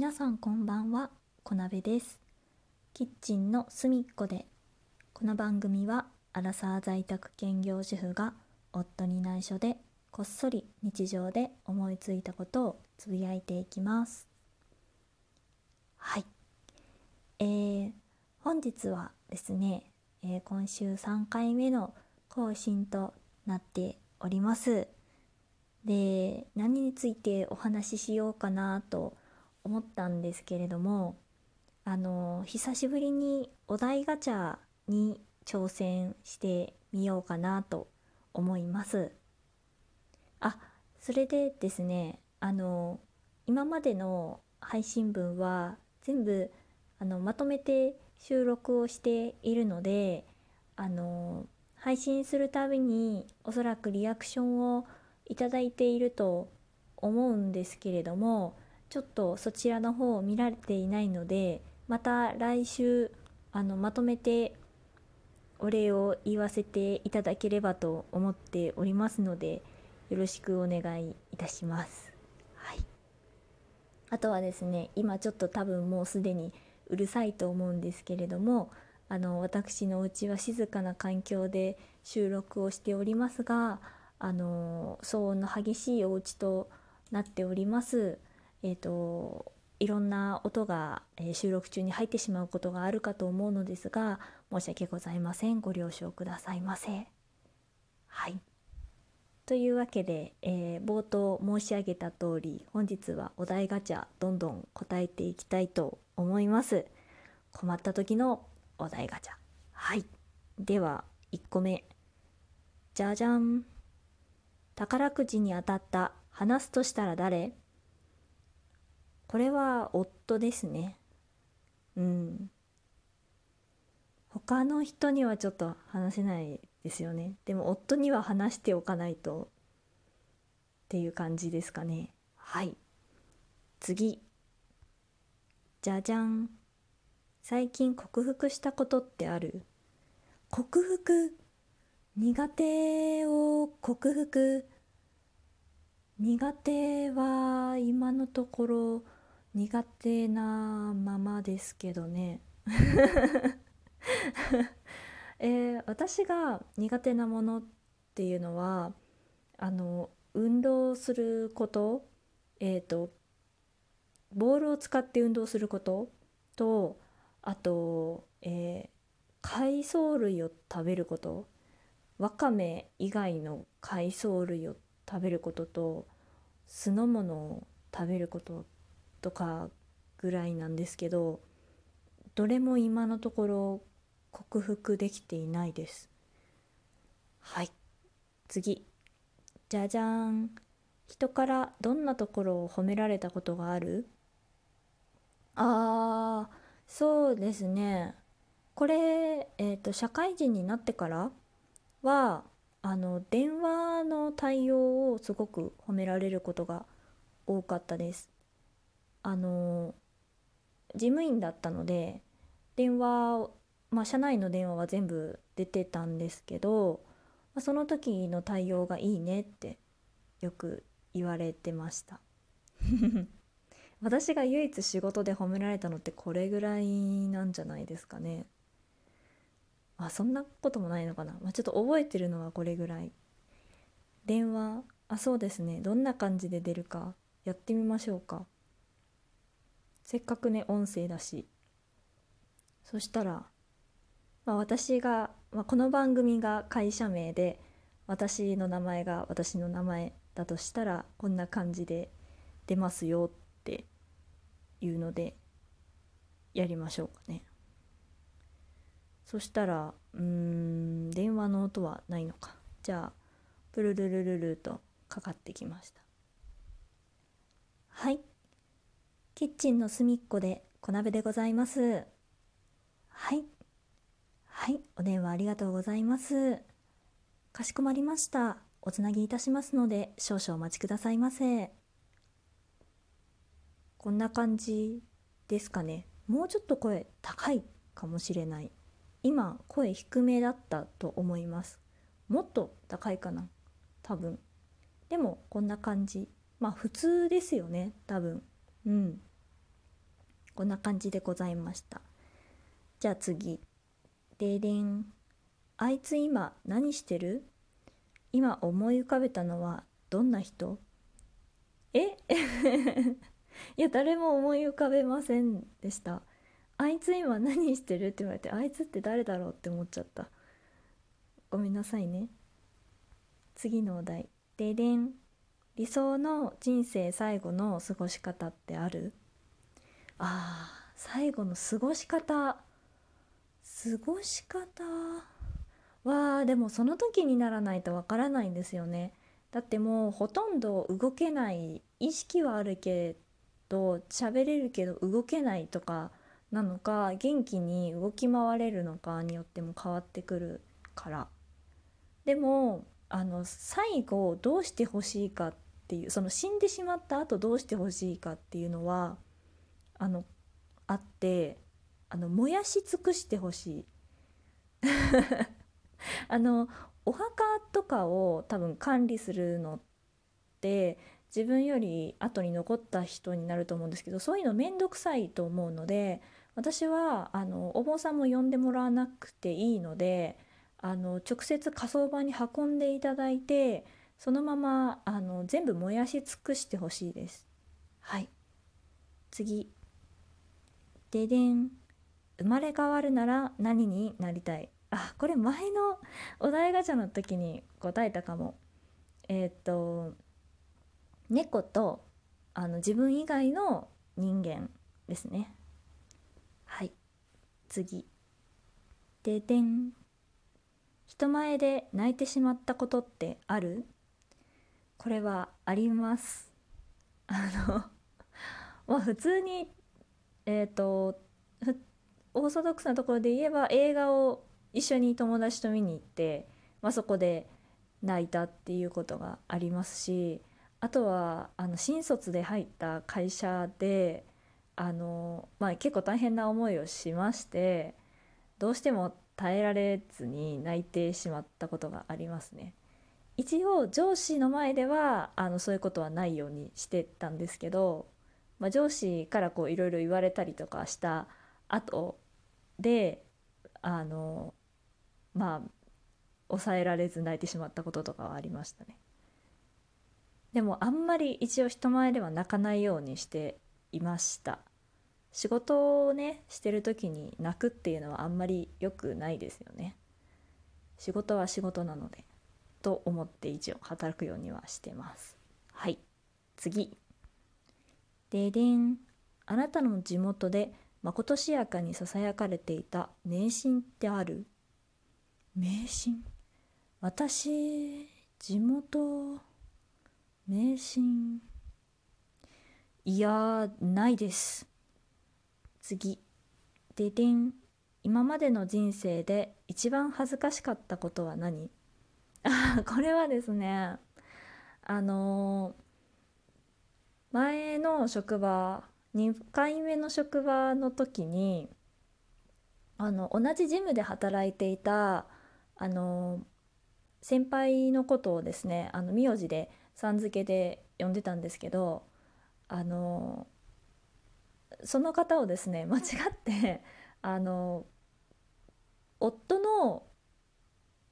皆さんこんばんは。小鍋です。キッチンの隅っこで。この番組はアラサー在宅兼業主婦が夫に内緒でこっそり日常で思いついたことをつぶやいていきます。はい。えー、本日はですね、えー、今週3回目の更新となっております。で何についてお話ししようかなと思ったんですけれどもあの久しぶりにお題ガチャに挑戦してみようかなと思います。あそれでですねあの今までの配信分は全部あのまとめて収録をしているのであの配信するたびにおそらくリアクションをいただいていると思うんですけれどもちょっとそちらの方を見られていないのでまた来週あのまとめてお礼を言わせていただければと思っておりますのでよろしくお願いいたします。はい、あとはですね今ちょっと多分もうすでにうるさいと思うんですけれどもあの私のうちは静かな環境で収録をしておりますがあの騒音の激しいお家となっております。えーと、いろんな音が、収録中に入ってしまうことがあるかと思うのですが申し訳ございませんご了承くださいませ。はいというわけで、えー、冒頭申し上げた通り本日はお題ガチャどんどん答えていきたいと思います。困った時のお題ガチャ。はい。では1個目。じゃじゃん。宝くじに当たった話すとしたら誰？これは夫ですね。うん。他の人にはちょっと話せないですよね。でも夫には話しておかないと。っていう感じですかね。はい。次。じゃじゃん。最近克服したことってある？克服。苦手を克服。苦手は今のところ苦手なままですけどね。えー、私が苦手なものっていうのはあの運動することえっ、ー、とボールを使って運動することとあと、えー、海藻類を食べることわかめ以外の海藻類を食べることと酢の物を食べることとかぐらいなんですけどどれも今のところ克服できていないです。はい。次。じゃじゃーん。人からどんなところを褒められたことがある？あーそうですね。これ、えーと、社会人になってからはあの電話の対応をすごく褒められることが多かったです。あの事務員だったので電話をまあ社内の電話は全部出てたんですけど、まあ、その時の対応がいいねってよく言われてました。私が唯一仕事で褒められたのってこれぐらいなんじゃないですかね。あそんなこともないのかな、まあ、ちょっと覚えてるのはこれぐらい。電話あそうですね。どんな感じで出るかやってみましょうか。せっかくね音声だし。そしたら、まあ、私が、まあ、この番組が会社名で私の名前が私の名前だとしたらこんな感じで出ますよっていうのでやりましょうかね。そしたらうん電話の音はないのか。じゃあプルルルルルとかかってきましたはいキッチンの隅っこで小鍋でございます。はい。はい、お電話ありがとうございます。かしこまりました。おつなぎいたしますので、少々お待ちくださいませ。こんな感じですかね。もうちょっと声高いかもしれない。今、声低めだったと思います。もっと高いかな。多分。でも、こんな感じ。まあ、普通ですよね。多分。うん。こんな感じでございました。じゃあ次。ででん。あいつ今何してる？今思い浮かべたのはどんな人？え？いや誰も思い浮かべませんでした。あいつ今何してる？って言われてあいつって誰だろうって思っちゃった。ごめんなさいね。次のお題。ででん。理想の人生最後の過ごし方ってある？あー最後の過ごし方。過ごし方？はでもその時にならないとわからないんですよね。だってもうほとんど動けない意識はあるけど喋れるけど動けないとかなのか元気に動き回れるのかによっても変わってくるから。でもあの最後どうしてほしいかっていうその死んでしまった後どうしてほしいかっていうのはあのあってあの燃やし尽くしてほしい。あのお墓とかを多分管理するのって自分より後に残った人になると思うんですけどそういうの面倒くさいと思うので私はあのお坊さんも呼んでもらわなくていいのであの直接火葬場に運んでいただいてそのままあの全部燃やし尽くしてほしいです。はい。次。ででん。生まれ変わるなら何になりたい？あこれ前のお題ガチャの時に答えたかも。えー、っと猫とあの自分以外の人間ですね。はい。次。ででん。人前で泣いてしまったことってある？これはあります。あの まあ普通にえっ、ー、とオーソドックスなところで言えば映画を一緒に友達と見に行って、まあ、そこで泣いたっていうことがありますしあとはあの新卒で入った会社であの、まあ、結構大変な思いをしましてどうしても耐えられずに泣いてしまったことがありますね。一応上司の前ではあのそういうことはないようにしてたんですけどまあ、上司からこういろいろ言われたりとかした後であのまあ抑えられず泣いてしまったこととかはありましたね。でもあんまり一応人前では泣かないようにしていました。仕事をねしてる時に泣くっていうのはあんまり良くないですよね。仕事は仕事なのでと思って一応働くようにはしてます。はい次ででん。あなたの地元でまことしやかにささやかれていた迷信ってある？迷信私地元迷信いやないです。次。ででん。今までの人生で一番恥ずかしかったことは何？あこれはですね。あのー前の職場2回目の職場の時にあの同じジムで働いていたあの先輩のことをですねあの名字でさん付けで呼んでたんですけどあのその方をですね間違ってあの夫の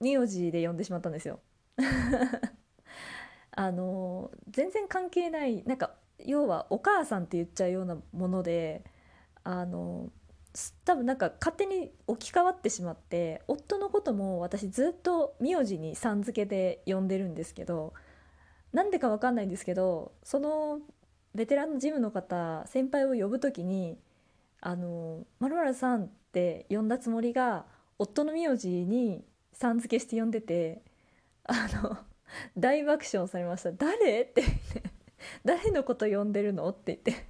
名字で呼んでしまったんですよ。あの全然関係ないなんか要はお母さんって言っちゃうようなものであの多分なんか勝手に置き換わってしまって夫のことも私ずっと名字にさん付けで呼んでるんですけどなんでか分かんないんですけどそのベテランのジムの方先輩を呼ぶ時に「あのまるさん」って呼んだつもりが夫の名字にさん付けして呼んでてあの大爆笑されました「誰?」って誰のこと呼んでるの？って言って。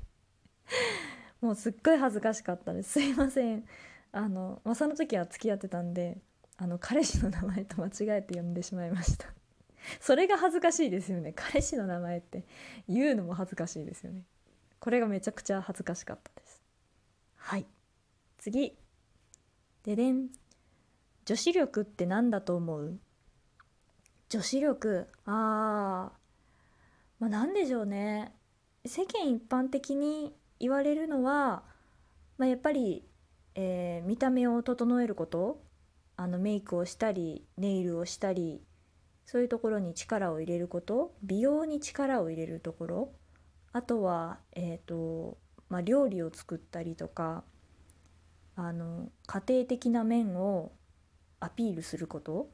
もうすっごい恥ずかしかったです。すいません。あの、まあ、その時は付き合ってたんであの彼氏の名前と間違えて呼んでしまいました。それが恥ずかしいですよね。彼氏の名前って言うのも恥ずかしいですよね。これがめちゃくちゃ恥ずかしかったです。はい。次。ででん。女子力って何だと思う？女子力。あー。まあ、何でしょうね。世間一般的に言われるのはまあ、やっぱり、えー見た目を整えること。あのメイクをしたりネイルをしたりそういうところに力を入れること。美容に力を入れるところ。あとは、えーとまあ、料理を作ったりとか。あの家庭的な面をアピールすること。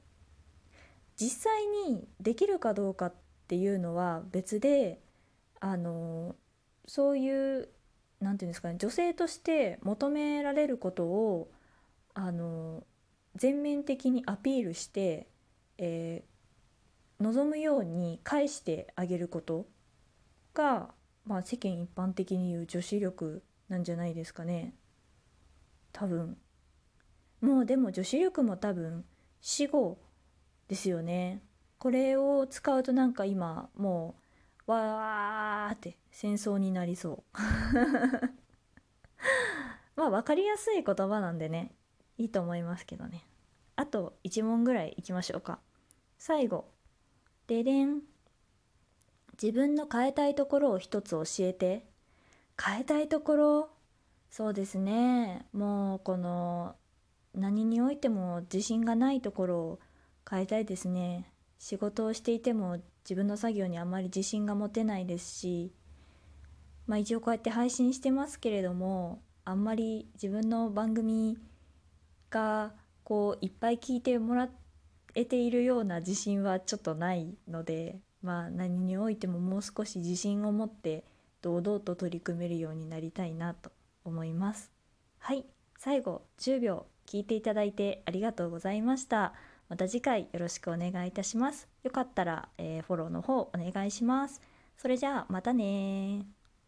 実際にできるかどうかっていうのは別であのそういうなんていうんですかね女性として求められることをあの全面的にアピールして、えー望むように返してあげることが、まあ、世間一般的に言う女子力なんじゃないですかね。多分。もうでも女子力も多分死後ですよね。これを使うとなんか今もうわーって戦争になりそう。まあ分かりやすい言葉なんでねいいと思いますけどね。あと1問ぐらいいきましょうか。最後。ででん。自分の変えたいところを一つ教えて。変えたいところ。そうですね。もうこの何においても自信がないところを変えたいですね。仕事をしていても自分の作業にあまり自信が持てないですしまあ一応こうやって配信してますけれどもあんまり自分の番組がこういっぱい聞いてもらえているような自信はちょっとないのでまあ何においてももう少し自信を持って堂々と取り組めるようになりたいなと思います。はい最後10秒聞いていただいてありがとうございました。また次回よろしくお願いいたします。よかったら、えーフォローの方お願いします。それじゃあまたねー。